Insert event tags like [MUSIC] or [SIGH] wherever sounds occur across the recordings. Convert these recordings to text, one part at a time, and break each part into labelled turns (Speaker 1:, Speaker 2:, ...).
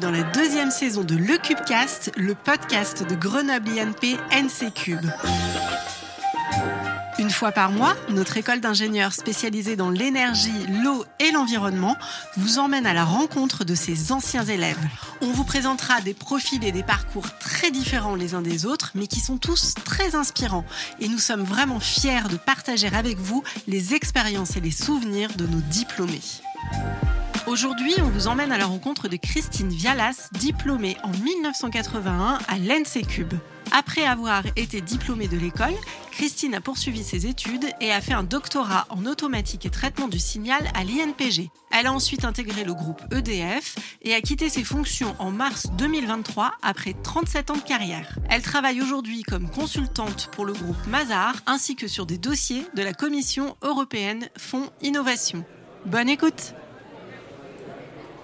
Speaker 1: dans la deuxième saison de Le Cubecast, le podcast de Grenoble INP NC Cube. Une fois par mois, notre école d'ingénieurs spécialisée dans l'énergie, l'eau et l'environnement vous emmène à la rencontre de ses anciens élèves. On vous présentera des profils et des parcours très différents les uns des autres, mais qui sont tous très inspirants. Et nous sommes vraiment fiers de partager avec vous les expériences et les souvenirs de nos diplômés. Aujourd'hui, on vous emmène à la rencontre de Christine Vialas, diplômée en 1981 à l'ENSE Cube. Après avoir été diplômée de l'école, Christine a poursuivi ses études et a fait un doctorat en automatique et traitement du signal à l'INPG. Elle a ensuite intégré le groupe EDF et a quitté ses fonctions en mars 2023 après 37 ans de carrière. Elle travaille aujourd'hui comme consultante pour le groupe Mazar ainsi que sur des dossiers de la Commission européenne Fonds Innovation. Bonne écoute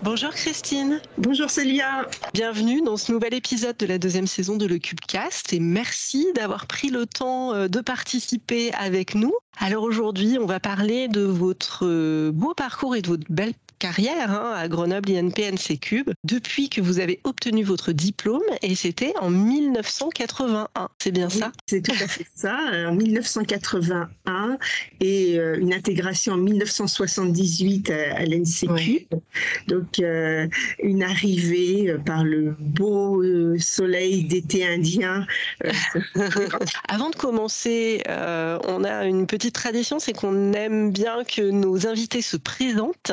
Speaker 1: Bonjour Christine.
Speaker 2: Bonjour Célia.
Speaker 1: Bienvenue dans ce nouvel épisode de la deuxième saison de Le Cubecast et merci d'avoir pris le temps euh, de participer avec nous. Alors aujourd'hui, on va parler de votre euh, beau parcours et de votre belle carrière hein, à Grenoble INPNC Cube depuis que vous avez obtenu votre diplôme et c'était en 1981. C'est bien ça?
Speaker 2: C'est tout à fait ça. En 1981 et euh, une intégration en 1978 à, l'NC Donc euh, une arrivée euh, par le beau soleil d'été indien. [LAUGHS]
Speaker 1: Avant de commencer, on a une petite tradition, c'est qu'on aime bien que nos invités se présentent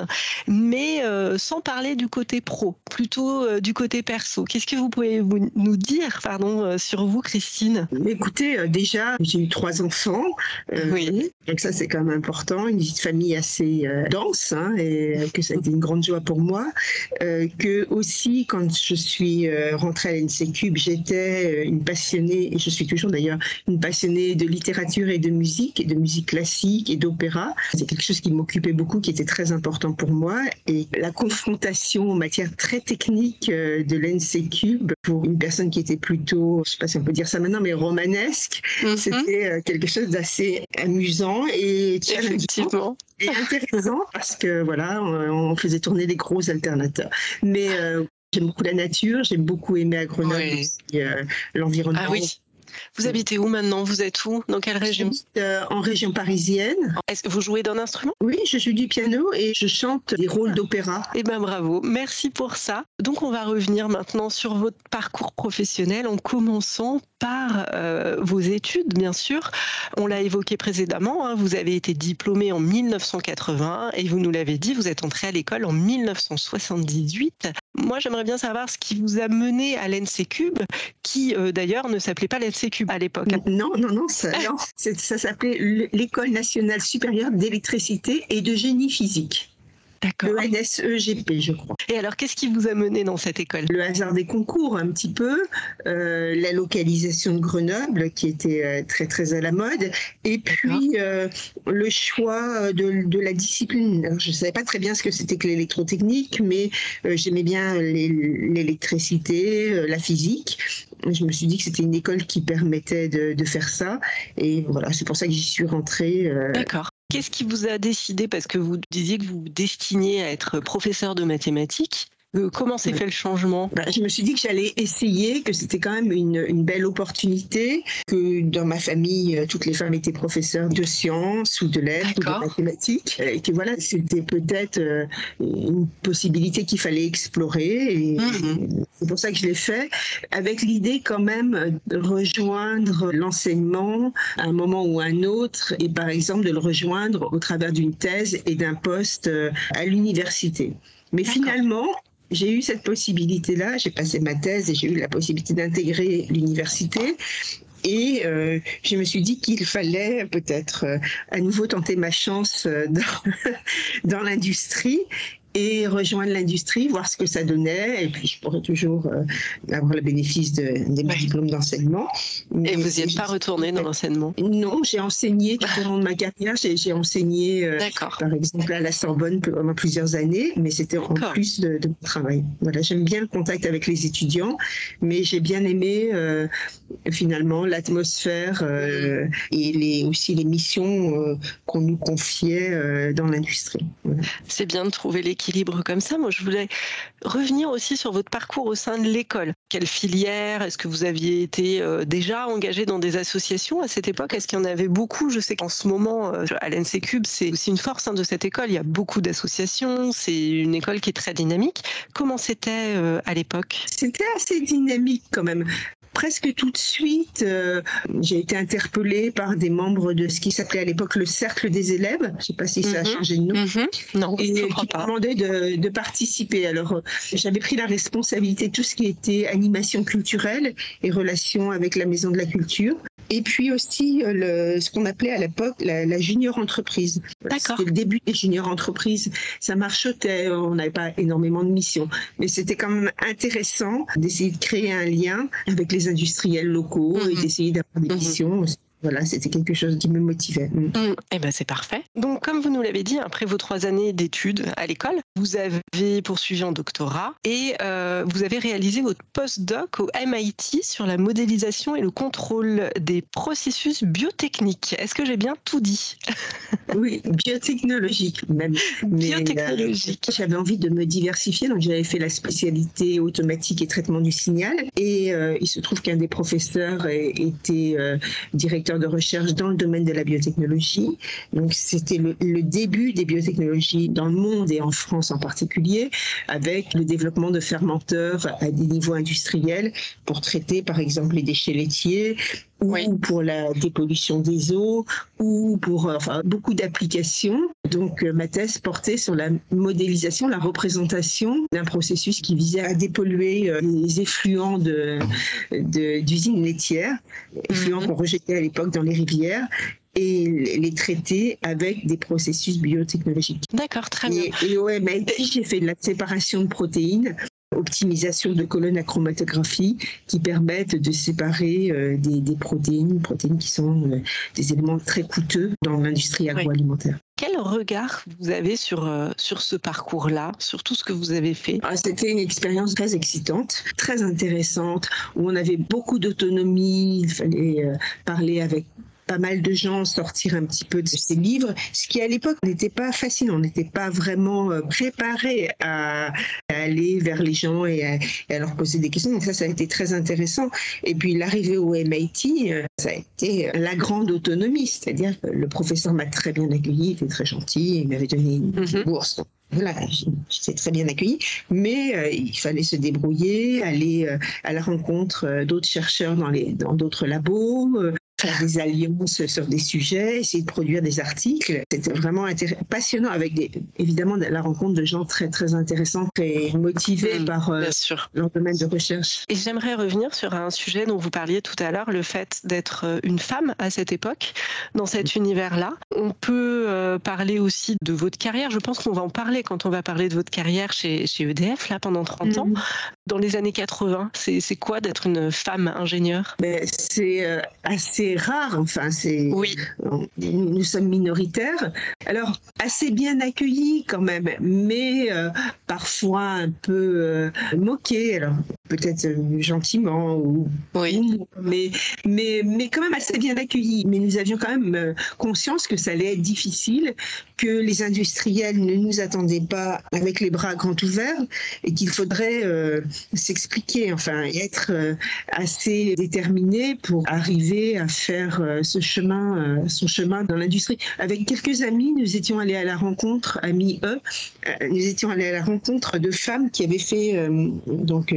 Speaker 1: mais euh, sans parler du côté pro, plutôt euh, du côté perso. Qu'est-ce que vous pouvez nous dire pardon, euh, sur vous, Christine?
Speaker 2: Écoutez, déjà, j'ai eu trois enfants. oui. Donc ça, c'est quand même important. Une vie de famille assez dense, hein, et que ça a été une grande joie pour moi. que aussi, quand je suis rentrée à l'NC Cube, j'étais une passionnée, et je suis toujours d'ailleurs une passionnée de littérature et de musique, et de musique classique et d'opéra. C'est quelque chose qui m'occupait beaucoup, qui était très important pour moi et la confrontation en matière très technique euh, de l'NC Cube pour une personne qui était plutôt, je sais pas si on peut dire ça maintenant, mais romanesque, mhm. c'était euh, quelque chose d'assez amusant et challengeant et intéressant parce que voilà, on faisait tourner les gros alternateurs. Mais euh, J'aime beaucoup la nature, j'ai beaucoup aimé à Grenoble l'environnement. Ah oui.
Speaker 1: Vous habitez où maintenant? Vous êtes où? Dans quelle région
Speaker 2: euh, En région parisienne.
Speaker 1: Est-ce que vous jouez d'un instrument?
Speaker 2: Oui, je joue du piano et je chante des rôles d'opéra.
Speaker 1: Eh bien bravo, merci pour ça. Donc on va revenir maintenant sur votre parcours professionnel en commençant par euh, vos études, bien sûr. On l'a évoqué précédemment, hein, vous avez été diplômé en 1980 et vous nous l'avez dit, vous êtes entré à l'école en 1978. Moi, j'aimerais bien savoir ce qui vous a mené à l'NC Cube, qui euh, d'ailleurs ne s'appelait pas l'NC Cube à l'époque.
Speaker 2: Non, non, non, ça, [LAUGHS] ça s'appelait l'École nationale supérieure d'électricité et de génie physique. Le NSEGP, je crois.
Speaker 1: Et alors, qu'est-ce qui vous a mené dans cette école?
Speaker 2: Le hasard des concours, un petit peu, euh, la localisation de Grenoble, qui était euh, très très à la mode, et puis euh, le choix de, de, la discipline. je ne savais pas très bien ce que c'était que l'électrotechnique, mais j'aimais bien l'électricité, la physique. Je me suis dit que c'était une école qui permettait de, de faire ça, et voilà, c'est pour ça que j'y suis rentrée.
Speaker 1: D'accord. Qu'est-ce qui vous a décidé, parce que vous disiez que vous vous destiniez à être professeur de mathématiques, euh, comment s'est fait le changement?
Speaker 2: Bah, Je me suis dit que j'allais essayer, que c'était quand même une, une, belle opportunité, que dans ma famille, euh, toutes les femmes étaient professeurs de sciences ou de lettres ou de mathématiques, et que voilà, c'était peut-être euh, une possibilité qu'il fallait explorer. Et mhm. c'est pour ça que je l'ai fait, avec l'idée quand même de rejoindre l'enseignement à un moment ou à un autre, et par exemple de le rejoindre au travers d'une thèse et d'un poste à l'université. Mais finalement, j'ai eu cette possibilité-là, j'ai passé ma thèse et j'ai eu la possibilité d'intégrer l'université. Et euh, je me suis dit qu'il fallait peut-être euh, à nouveau tenter ma chance euh, dans, [LAUGHS] dans l'industrie et rejoindre l'industrie, voir ce que ça donnait, et puis je pourrais toujours euh, avoir le bénéfice de, des diplômes d'enseignement.
Speaker 1: Et vous n'y êtes pas retourné dans l'enseignement?
Speaker 2: Non, j'ai enseigné tout au long de ma carrière. J'ai enseigné, euh, par exemple, à la Sorbonne pendant plusieurs années, mais c'était en plus de, de, mon travail. Voilà, j'aime bien le contact avec les étudiants, mais j'ai bien aimé euh, finalement l'atmosphère et les, aussi les missions qu'on nous confiait dans l'industrie.
Speaker 1: C'est bien de trouver les comme ça. Moi, je voulais revenir aussi sur votre parcours au sein de l'école. Quelle filière Est-ce que vous aviez été euh, déjà engagé dans des associations à cette époque? Est-ce qu'il y en avait beaucoup? Je sais qu'en ce moment, euh, à l'NC c'est aussi une force hein, de cette école. Il y a beaucoup d'associations. C'est une école qui est très dynamique. Comment c'était euh, à l'époque?
Speaker 2: C'était assez dynamique quand même presque tout de suite, euh, j'ai été interpellée par des membres de ce qui s'appelait à l'époque le Cercle des élèves. Je ne sais pas si ça a mhm. changé de nom.
Speaker 1: Mhm. Non,
Speaker 2: et qui demandaient de, de, participer. Alors, euh, j'avais pris la responsabilité de tout ce qui était animation culturelle et relations avec la Maison de la Culture. Et puis aussi euh, le, ce qu'on appelait à l'époque la, junior entreprise.
Speaker 1: D'accord.
Speaker 2: C'était le début des junior entreprises. Ça marchotait, on n'avait pas énormément de missions, mais c'était quand même intéressant d'essayer de créer un lien avec les industriels locaux et mhm. d'essayer d'avoir des mhm. missions voilà, c'était quelque chose qui me motivait. Mm.
Speaker 1: Mm. Eh ben c'est parfait. Donc comme vous nous l'avez dit, après vos trois années d'études à l'école, vous avez poursuivi un doctorat et euh, vous avez réalisé votre postdoc au MIT sur la modélisation et le contrôle des processus biotechniques. Est-ce que j'ai bien tout dit? [LAUGHS]
Speaker 2: Oui, biotechnologique même.
Speaker 1: Euh, biotechnologique.
Speaker 2: j'avais envie de me diversifier, donc j'avais fait la spécialité automatique et traitement du signal. Et euh, il se trouve qu'un des professeurs était directeur de recherche dans le domaine de la biotechnologie. Donc c'était le, début des biotechnologies dans le monde et en France en particulier, avec le développement de fermenteurs à des niveaux industriels pour traiter par exemple les déchets laitiers ou pour la dépollution des eaux ou pour euh, enfin, beaucoup d'applications. Donc euh, ma thèse portait sur la modélisation, la représentation d'un processus qui visait à dépolluer euh, les effluents de d'usines laitières, effluents mhm. qu'on rejetait à l'époque dans les rivières et les traiter avec des processus biotechnologiques.
Speaker 1: D'accord, très bien.
Speaker 2: Et, et au MIT, j'ai fait de la séparation de protéines optimisation de colonnes à chromatographie qui permettent de séparer euh, des, protéines, protéines qui sont euh, des éléments très coûteux dans l'industrie agroalimentaire.
Speaker 1: Quel regard vous avez sur, euh, sur ce parcours-là, sur tout ce que vous avez fait?
Speaker 2: Ah, C'était une expérience très excitante, très intéressante, où on avait beaucoup d'autonomie, il fallait parler avec pas mal de gens sortir un petit peu de ces livres, ce qui à l'époque n'était pas facile. On n'était pas vraiment euh, préparé à, aller vers les gens et à, leur poser des questions. Donc ça, ça a été très intéressant. Et puis l'arrivée au MIT, euh, ça a été la grande autonomie, c'est-à-dire que le professeur m'a très bien accueilli, il était très gentil, il m'avait donné une mhm. bourse voilà, j'étais très bien accueillie, mais euh, il fallait se débrouiller, aller à la rencontre d'autres chercheurs dans les dans d'autres labos, faire des alliances sur des sujets, essayer de produire des articles. C'était vraiment passionnant avec des, évidemment la rencontre de gens très très intéressants et motivés mmh, par euh, leur domaine de recherche.
Speaker 1: Et j'aimerais revenir sur un sujet dont vous parliez tout à l'heure, le fait d'être euh, une femme à cette époque, dans cet mmh. univers-là. On peut euh, parler aussi de votre carrière. Je pense qu'on va en parler quand on va parler de votre carrière chez, chez EDF, là, pendant 30 ans. Dans les années 80, c'est quoi d'être une femme ingénieure?
Speaker 2: Ben, C'est assez rare. Enfin, c'est. Oui. Nous, sommes minoritaires. Alors, assez bien accueillis quand même, mais euh, parfois un peu euh, moqués. Alors, peut-être euh, gentiment ou.
Speaker 1: Oui.
Speaker 2: mais, mais, mais quand même assez bien accueillis. Mais nous avions quand même conscience que ça allait être difficile, que les industriels ne nous attendaient pas avec les bras grands ouverts et qu'il faudrait s'expliquer, enfin, être assez déterminé pour arriver à faire euh, ce chemin, euh, son chemin dans l'industrie. Avec quelques amis, nous étions allés à la rencontre, amis eux, euh, nous étions allés à la rencontre de femmes qui avaient fait donc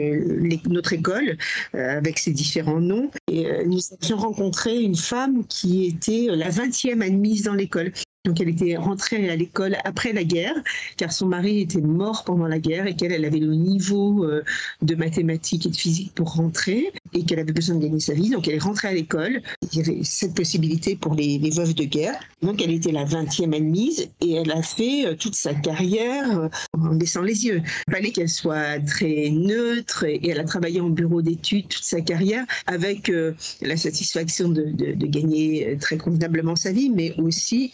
Speaker 2: notre école avec ses différents noms. Et nous avions rencontré une femme qui était la 20e admise dans l'école. Donc elle était rentrée à l'école après la guerre, car son mari était mort pendant la guerre et qu'elle elle avait le niveau euh, de mathématiques et de physique pour rentrer et qu'elle avait besoin de gagner sa vie. Donc elle est rentrée à l'école. Il y avait cette possibilité pour les, les veuves de guerre. Donc elle était la 20e admise et elle a fait euh, toute sa carrière euh, en baissant les yeux. Il fallait qu'elle soit très neutre et elle a travaillé en bureau d'études toute sa carrière avec la satisfaction de, de, de, gagner très convenablement sa vie, mais aussi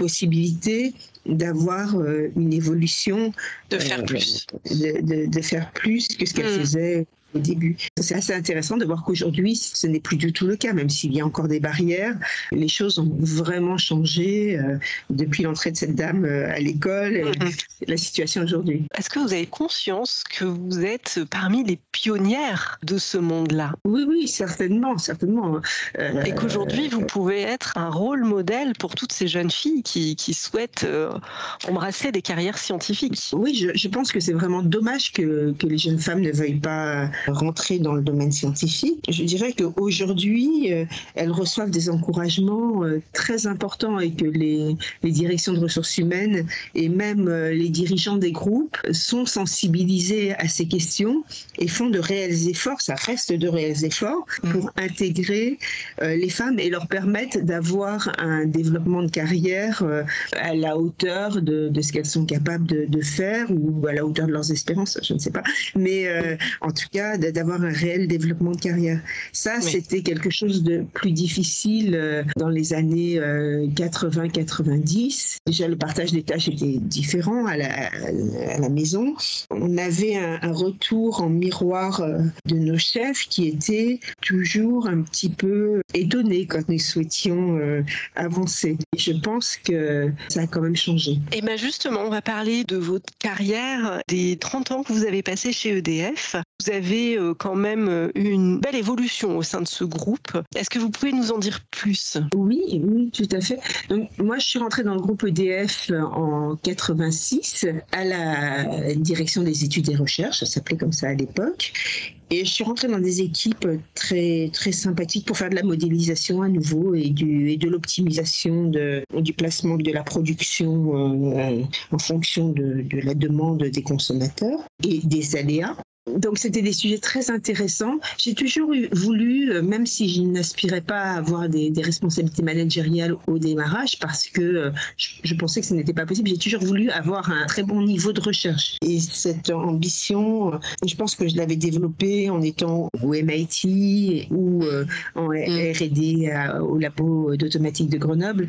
Speaker 2: possibilité d'avoir euh, une évolution.
Speaker 1: De faire euh, plus.
Speaker 2: De, faire plus que ce qu'elle mm. faisait au début. C'est assez intéressant de voir qu'aujourd'hui, ce n'est plus du tout le cas, même s'il y a encore des barrières. Les choses ont vraiment changé euh, depuis l'entrée de cette dame euh, à l'école et mm-hmm. la situation aujourd'hui.
Speaker 1: Est-ce que vous avez conscience que vous êtes parmi les pionnières de ce monde-là?
Speaker 2: Oui, oui, certainement, certainement.
Speaker 1: Euh, et qu'aujourd'hui, vous pouvez être un rôle modèle pour toutes ces jeunes filles qui, qui souhaitent embrasser des carrières scientifiques?
Speaker 2: Oui, je, je pense que c'est vraiment dommage que, que les jeunes femmes ne veuillent pas rentrer dans le domaine scientifique. Je dirais qu'aujourd'hui, euh, elles reçoivent des encouragements euh, très importants et que les, les directions de ressources humaines et même euh, les dirigeants des groupes sont sensibilisés à ces questions et font de réels efforts, ça reste de réels efforts, pour mm. intégrer les femmes et leur permettre d'avoir un développement de carrière à la hauteur de, de ce qu'elles sont capables de, de, faire ou à la hauteur de leurs espérances, je ne sais pas. Mais en tout cas, d'avoir un réel développement de carrière. Ça, c'était quelque chose de plus difficile euh, dans les années 80-90. Euh, Déjà, le partage des tâches était différent à la, à la maison. On avait un, retour en miroir euh, de nos chefs qui étaient toujours un petit peu étonnés quand nous souhaitions avancer. Et je pense que ça a quand même changé.
Speaker 1: Et bien justement, on va parler de votre carrière, des 30 ans que vous avez passé chez EDF. Vous avez euh, quand même euh, une belle évolution au sein de ce groupe. Est-ce que vous pouvez nous en dire plus?
Speaker 2: Oui, tout à fait. Moi, je suis rentrée dans le groupe EDF en 86 à la direction des études et recherches, ça s'appelait comme ça à l'époque. Et je suis rentrée dans des équipes très, très sympathiques pour faire de la modélisation à nouveau et, de l'optimisation du placement de la production euh, en fonction de la demande des consommateurs et des aléas. Donc c'était des sujets très intéressants. J'ai toujours voulu, euh, même si je n'aspirais pas à avoir des, responsabilités managériales au démarrage, parce que euh, je, pensais que ce n'était pas possible, j'ai toujours voulu avoir un très bon niveau de recherche. Et cette ambition, euh, je pense que je l'avais développée en étant au MIT ou en mm. R&D au labo d'automatique de Grenoble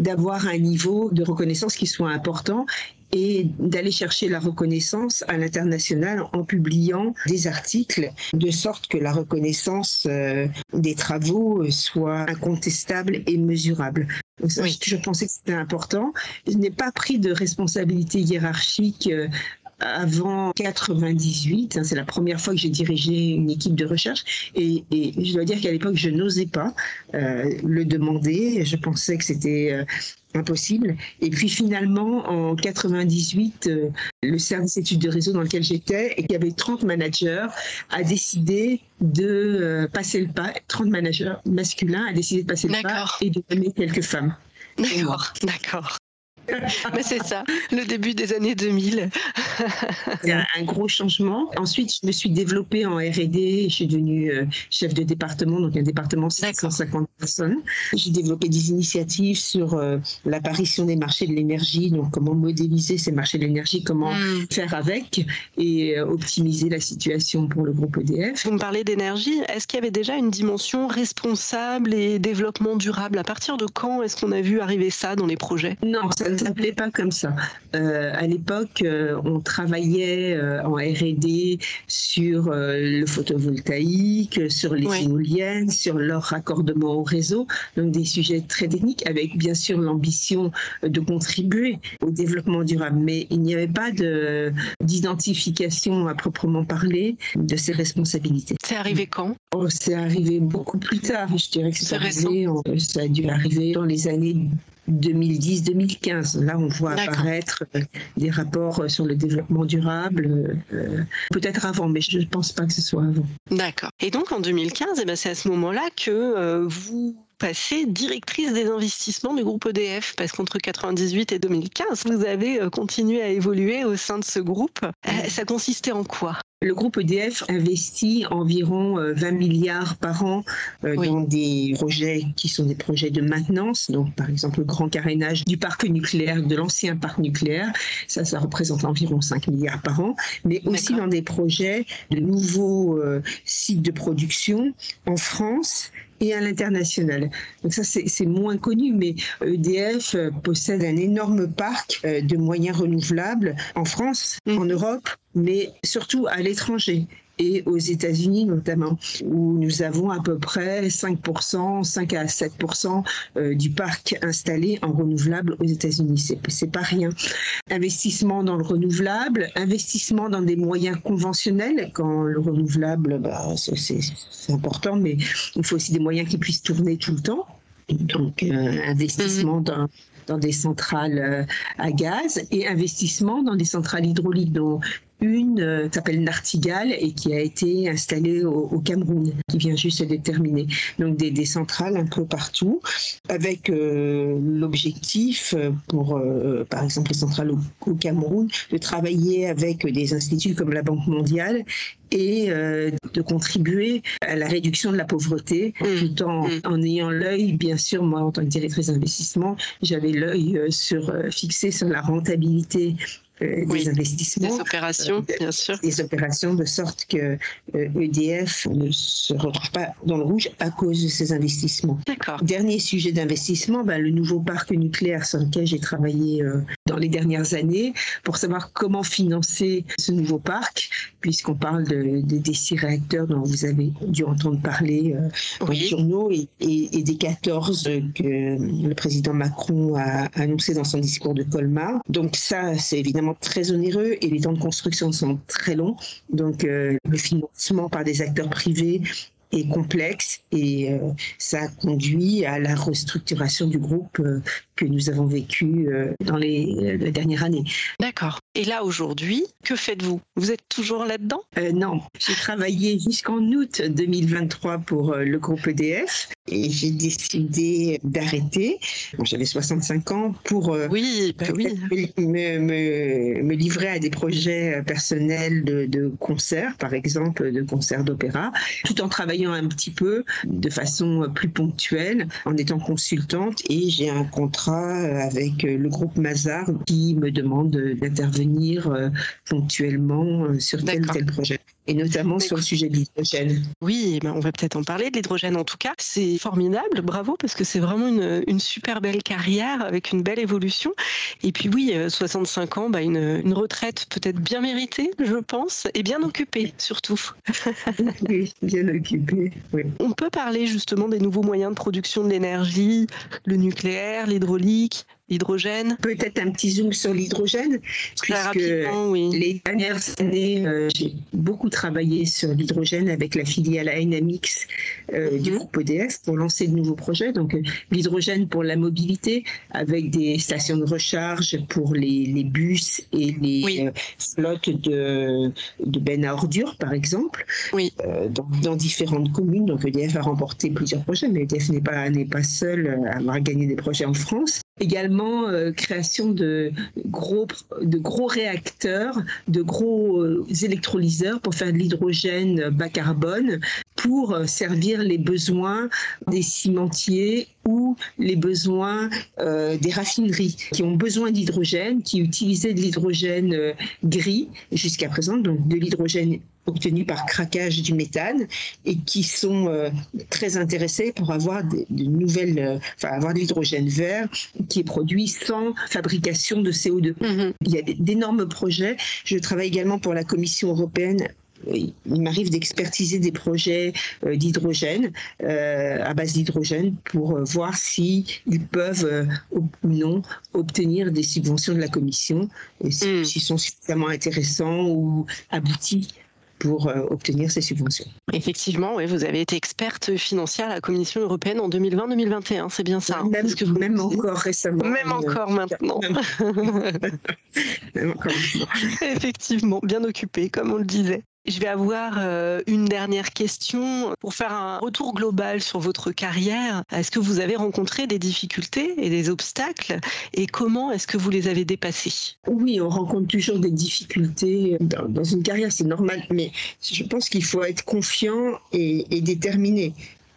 Speaker 2: d'avoir un niveau de reconnaissance qui soit important et d'aller chercher la reconnaissance à l'international en publiant des articles de sorte que la reconnaissance euh, des travaux soit incontestable et mesurable. Je pensais que c'était important. Je n'ai pas pris de responsabilité hiérarchique euh, avant 98. Hein, c'est la première fois que j'ai dirigé une équipe de recherche et, je dois dire qu'à l'époque, je n'osais pas euh, le demander. Je pensais que c'était impossible. Et puis finalement, en 98, euh, le service études de réseau dans lequel j'étais et qui avait 30 managers a décidé de euh, passer le pas. 30 managers masculins a décidé de passer le pas et de donner quelques femmes.
Speaker 1: D'accord, d'accord. [LAUGHS] Mais c'est ça, le début des années 2000.
Speaker 2: C'est un gros changement. Ensuite, je me suis développée en R&D. Je suis devenue euh, chef de département, donc un département de 150 personnes. J'ai développé des initiatives sur euh, l'apparition des marchés de l'énergie, donc comment modéliser ces marchés de l'énergie, comment hmm. faire avec et euh, optimiser la situation pour le groupe EDF.
Speaker 1: Vous me parlez d'énergie. Est-ce qu'il y avait déjà une dimension responsable et développement durable? À partir de quand est-ce qu'on a vu arriver ça dans les projets?
Speaker 2: Non, ça s'appelait pas comme ça. Euh, à l'époque, euh, on travaillait euh, en R&D sur le photovoltaïque, sur les éoliennes, sur leur raccordement au réseau, donc des sujets très techniques, avec bien sûr l'ambition de contribuer au développement durable. Mais il n'y avait pas d'identification à proprement parler de ces responsabilités.
Speaker 1: C'est arrivé quand?
Speaker 2: Oh, C'est arrivé beaucoup plus tard. Je dirais que c'est arrivé, ça a dû arriver dans les années 2010-2015. Là, on voit apparaître euh, des rapports euh, sur le développement durable, euh, peut-être avant, mais je ne pense pas que ce soit avant.
Speaker 1: D'accord. Et donc en 2015, eh ben, c'est à ce moment-là que vous passez directrice des investissements du groupe EDF, parce qu'entre 98 et 2015, vous avez continué à évoluer au sein de ce groupe. Ça consistait en quoi?
Speaker 2: Le groupe EDF investit environ 20 euh, milliards par an euh, dans des projets qui sont des projets de maintenance, donc par exemple le grand carénage du parc nucléaire, de l'ancien parc nucléaire, ça, ça représente environ 5 milliards par an, mais aussi dans des projets de nouveaux euh, sites de production en France et à l'international. Donc ça, c'est moins connu, mais EDF possède un énorme parc de moyens renouvelables en France, mmh. en Europe, mais surtout à l'étranger. Et aux États-Unis notamment, où nous avons à peu près 5%, 5 à 7% euh, du parc installé en renouvelable aux États-Unis. C'est, pas rien. Investissement dans le renouvelable, investissement dans des moyens conventionnels. Quand le renouvelable, bah, c'est, important, mais il faut aussi des moyens qui puissent tourner tout le temps. Donc, euh, investissement mhm. dans, dans des centrales euh, à gaz et investissement dans des centrales hydrauliques une euh, s'appelle Nartigal et qui a été installée au, Cameroun, qui vient juste de terminer. Donc des, des centrales un peu partout, avec euh, l'objectif pour, euh, par exemple, les centrales au, Cameroun, de travailler avec des instituts comme la Banque mondiale et de contribuer à la réduction de la pauvreté, mmh. tout en, mmh. en ayant l'œil, bien sûr, moi en tant que directrice d'investissement, j'avais l'œil sur, fixé sur la rentabilité euh, des investissements.
Speaker 1: Des opérations, euh, bien sûr.
Speaker 2: Des opérations de sorte que EDF euh, e ne se retrouve pas dans le rouge à cause de ces investissements.
Speaker 1: D'accord.
Speaker 2: Dernier sujet d'investissement, ben, le nouveau parc nucléaire sur lequel j'ai travaillé dans les dernières années pour savoir comment financer ce nouveau parc, puisqu'on parle de, des six réacteurs dont vous avez dû entendre parler dans les journaux et, et, des 14 que le président Macron a annoncé dans son discours de Colmar. Donc ça, c'est évidemment très onéreux et les temps de construction sont très longs. Donc euh, le financement par des acteurs privés est complexe et euh, ça a conduit à la restructuration du groupe euh, que nous avons vécu euh, dans les, dernières années.
Speaker 1: D'accord. Et là aujourd'hui, que faites-vous? Vous êtes toujours là-dedans?
Speaker 2: Non, j'ai travaillé jusqu'en août 2023 pour le groupe EDF et j'ai décidé d'arrêter. J'avais 65 ans pour,
Speaker 1: oui, bah oui.
Speaker 2: Me, me, me, livrer à des projets personnels de, de concerts, par exemple de concerts d'opéra, tout en travaillant un petit peu de façon plus ponctuelle en étant consultante et j'ai un contrat avec le groupe Mazar qui me demande d'intervenir euh, ponctuellement euh, sur tel ou tel projet et notamment sur le sujet de l'hydrogène.
Speaker 1: Oui, ben on va peut-être en parler de l'hydrogène en tout cas. C'est formidable, bravo, parce que c'est vraiment une, une, super belle carrière avec une belle évolution. Et puis oui, 65 euh, ans, bah une, une retraite peut-être bien méritée, je pense, et bien occupée surtout. [LAUGHS]
Speaker 2: oui, bien occupée. Oui.
Speaker 1: On peut parler justement des nouveaux moyens de production de l'énergie, le nucléaire, l'hydraulique, l'hydrogène
Speaker 2: Peut-être un petit zoom sur l'hydrogène, puisque les dernières années, euh, j'ai beaucoup travaillé sur l'hydrogène avec la filiale Dynamics euh, du mhm. groupe EDF pour lancer de nouveaux projets. Donc euh, l'hydrogène pour la mobilité, avec des stations de recharge pour les, les bus et les flottes de, de bennes à ordures, par exemple,
Speaker 1: oui.
Speaker 2: dans, dans, différentes communes. Donc EDF a remporté plusieurs projets, mais EDF n'est pas, n'est pas seul à avoir gagné des projets en France. Également, euh, création de gros, de gros réacteurs, de gros euh, électrolyseurs pour faire de l'hydrogène bas carbone, pour euh, servir les besoins des cimentiers ou les besoins des raffineries qui ont besoin d'hydrogène, qui utilisaient de l'hydrogène gris jusqu'à présent, donc de l'hydrogène obtenus par craquage du méthane et qui sont euh, très intéressés pour avoir de, nouvelles, euh, enfin avoir de l'hydrogène vert qui est produit sans fabrication de CO2. Mm-hmm. Il y a d'énormes projets. Je travaille également pour la Commission européenne il m'arrive d'expertiser des projets euh, d'hydrogène à base d'hydrogène pour voir si ils peuvent ou non obtenir des subventions de la Commission et mm. s'ils sont suffisamment intéressants ou aboutis pour euh, obtenir ces subventions.
Speaker 1: Effectivement, oui, vous avez été experte financière à la Commission européenne en 2020-2021, c'est bien ça.
Speaker 2: Hein, même,
Speaker 1: que
Speaker 2: vous même encore récemment.
Speaker 1: Même encore maintenant.
Speaker 2: même encore [LAUGHS] [LAUGHS]
Speaker 1: Effectivement, bien occupé, comme on le disait. Je vais avoir euh, une dernière question pour faire un retour global sur votre carrière. Est-ce que vous avez rencontré des difficultés et des obstacles? Et comment est-ce que vous les avez dépassés?
Speaker 2: Oui, on rencontre toujours des difficultés dans, une carrière, c'est normal, mais je pense qu'il faut être confiant et, déterminé.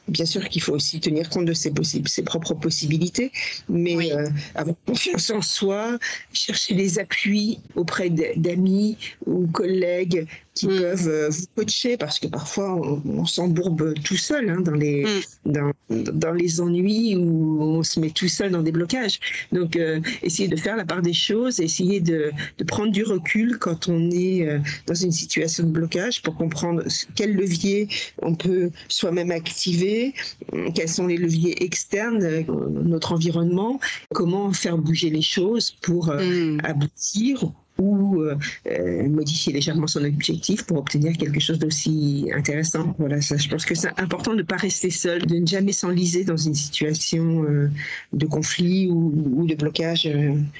Speaker 2: Bien sûr qu'il faut aussi tenir compte de ses, ses propres possibilités, mais euh, avoir confiance en soi, chercher des appuis auprès d'amis ou collègues qui mm. peuvent euh, vous coacher parce que parfois on, s'embourbe tout seul hein, dans, les, mm. dans, dans, les ennuis ou on se met tout seul dans des blocages. Donc, euh, essayer de faire la part des choses, essayer de, de prendre du recul quand on est euh, dans une situation de blocage pour comprendre quel levier on peut soi-même activer, quels sont les leviers externes, notre environnement, comment faire bouger les choses pour mm. aboutir ou euh, euh, modifier légèrement son objectif pour obtenir quelque chose d'aussi intéressant. Voilà, ça, je pense que c'est important de ne pas rester seul, de ne jamais s'enliser dans une situation euh, de conflit ou, ou de blocage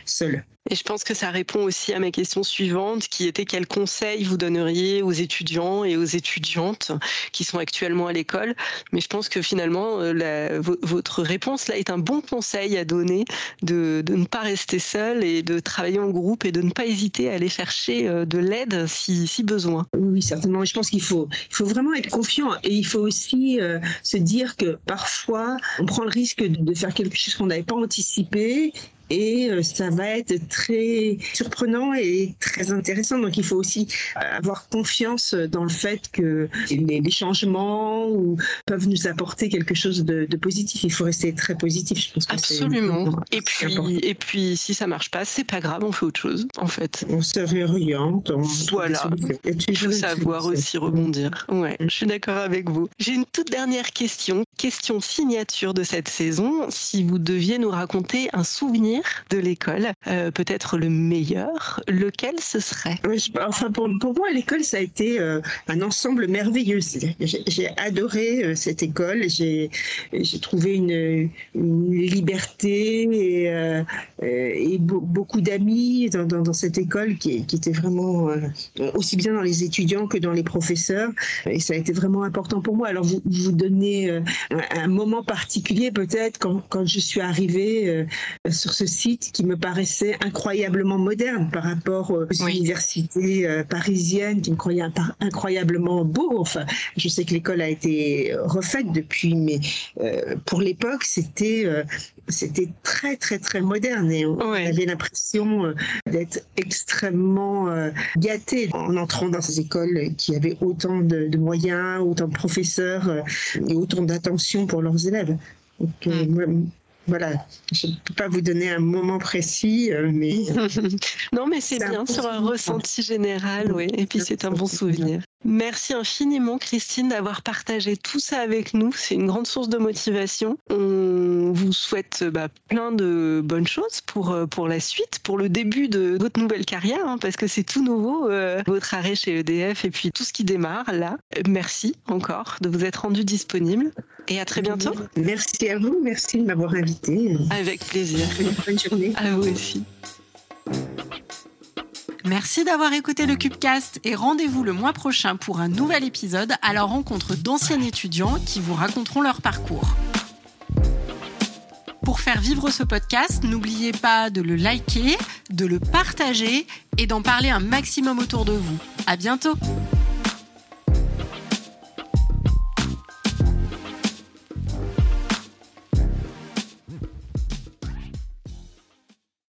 Speaker 2: seul.
Speaker 1: Et je pense que ça répond aussi à ma question suivante, qui était quel conseil vous donneriez aux étudiants et aux étudiantes qui sont actuellement à l'école? Mais je pense que finalement, la, votre réponse là est un bon conseil à donner de, de, ne pas rester seul et de travailler en groupe et de ne pas hésiter à aller chercher euh, de l'aide si, besoin.
Speaker 2: Oui, certainement. Je pense qu'il faut, vraiment être confiant et il faut aussi euh, se dire que parfois, on prend le risque de faire quelque chose qu'on n'avait pas anticipé et euh, ça va être très surprenant et très intéressant. Donc il faut aussi avoir confiance dans le fait que les, changements peuvent nous apporter quelque chose de, positif. Il faut rester très positif. Je pense
Speaker 1: que Absolument. Et puis, et puis si ça marche pas, c'est pas grave, on fait autre chose en fait.
Speaker 2: On se réoriente. On
Speaker 1: voilà. Il faut savoir aussi rebondir. Ouais, je suis d'accord avec vous. J'ai une toute dernière question, question signature de cette saison. Si vous deviez nous raconter un souvenir de l'école, euh, peut-être le meilleur, lequel ce serait?
Speaker 2: Enfin, pour, moi, l'école, ça a été euh, un ensemble merveilleux. J'ai adoré euh, cette école. J'ai trouvé une, liberté et, beaucoup d'amis dans, cette école qui, qui était vraiment aussi bien dans les étudiants que dans les professeurs. Et ça a été vraiment important pour moi. Alors, vous, vous donnez un, un, moment particulier, peut-être, quand, quand je suis arrivée sur ce site qui me paraissait incroyablement moderne par rapport aux universités euh, parisiennes qui me croyaient incroyablement beau. Enfin, je sais que l'école a été refaite depuis, mais euh, pour l'époque, c'était euh, c'était très très très moderne et on avait l'impression d'être extrêmement gâté en entrant dans ces écoles qui avaient autant de, moyens, autant de professeurs et autant d'attention pour leurs élèves. Donc, mm voilà, je ne peux pas vous donner un moment précis, euh, mais. [LAUGHS]
Speaker 1: non, mais c'est bien sur un ressenti général, oui. Et puis c'est un bon souvenir. Merci infiniment, Christine, d'avoir partagé tout ça avec nous. C'est une grande source de motivation. On vous souhaite bah, plein de bonnes choses pour, euh, pour la suite, pour le début de votre nouvelle carrière, hein, parce que c'est tout nouveau, euh, votre arrêt chez EDF et puis tout ce qui démarre là. Merci encore de vous être rendu disponible et à très bientôt.
Speaker 2: Merci à vous, merci de m'avoir invité.
Speaker 1: Avec plaisir.
Speaker 2: Bonne journée.
Speaker 1: À vous aussi.
Speaker 3: Merci d'avoir écouté le Cubecast et rendez-vous le mois prochain pour un nouvel épisode à la rencontre d'anciens étudiants qui vous raconteront leur parcours. Pour faire vivre ce podcast, n'oubliez pas de le liker, de le partager et d'en parler un maximum autour de vous. À bientôt!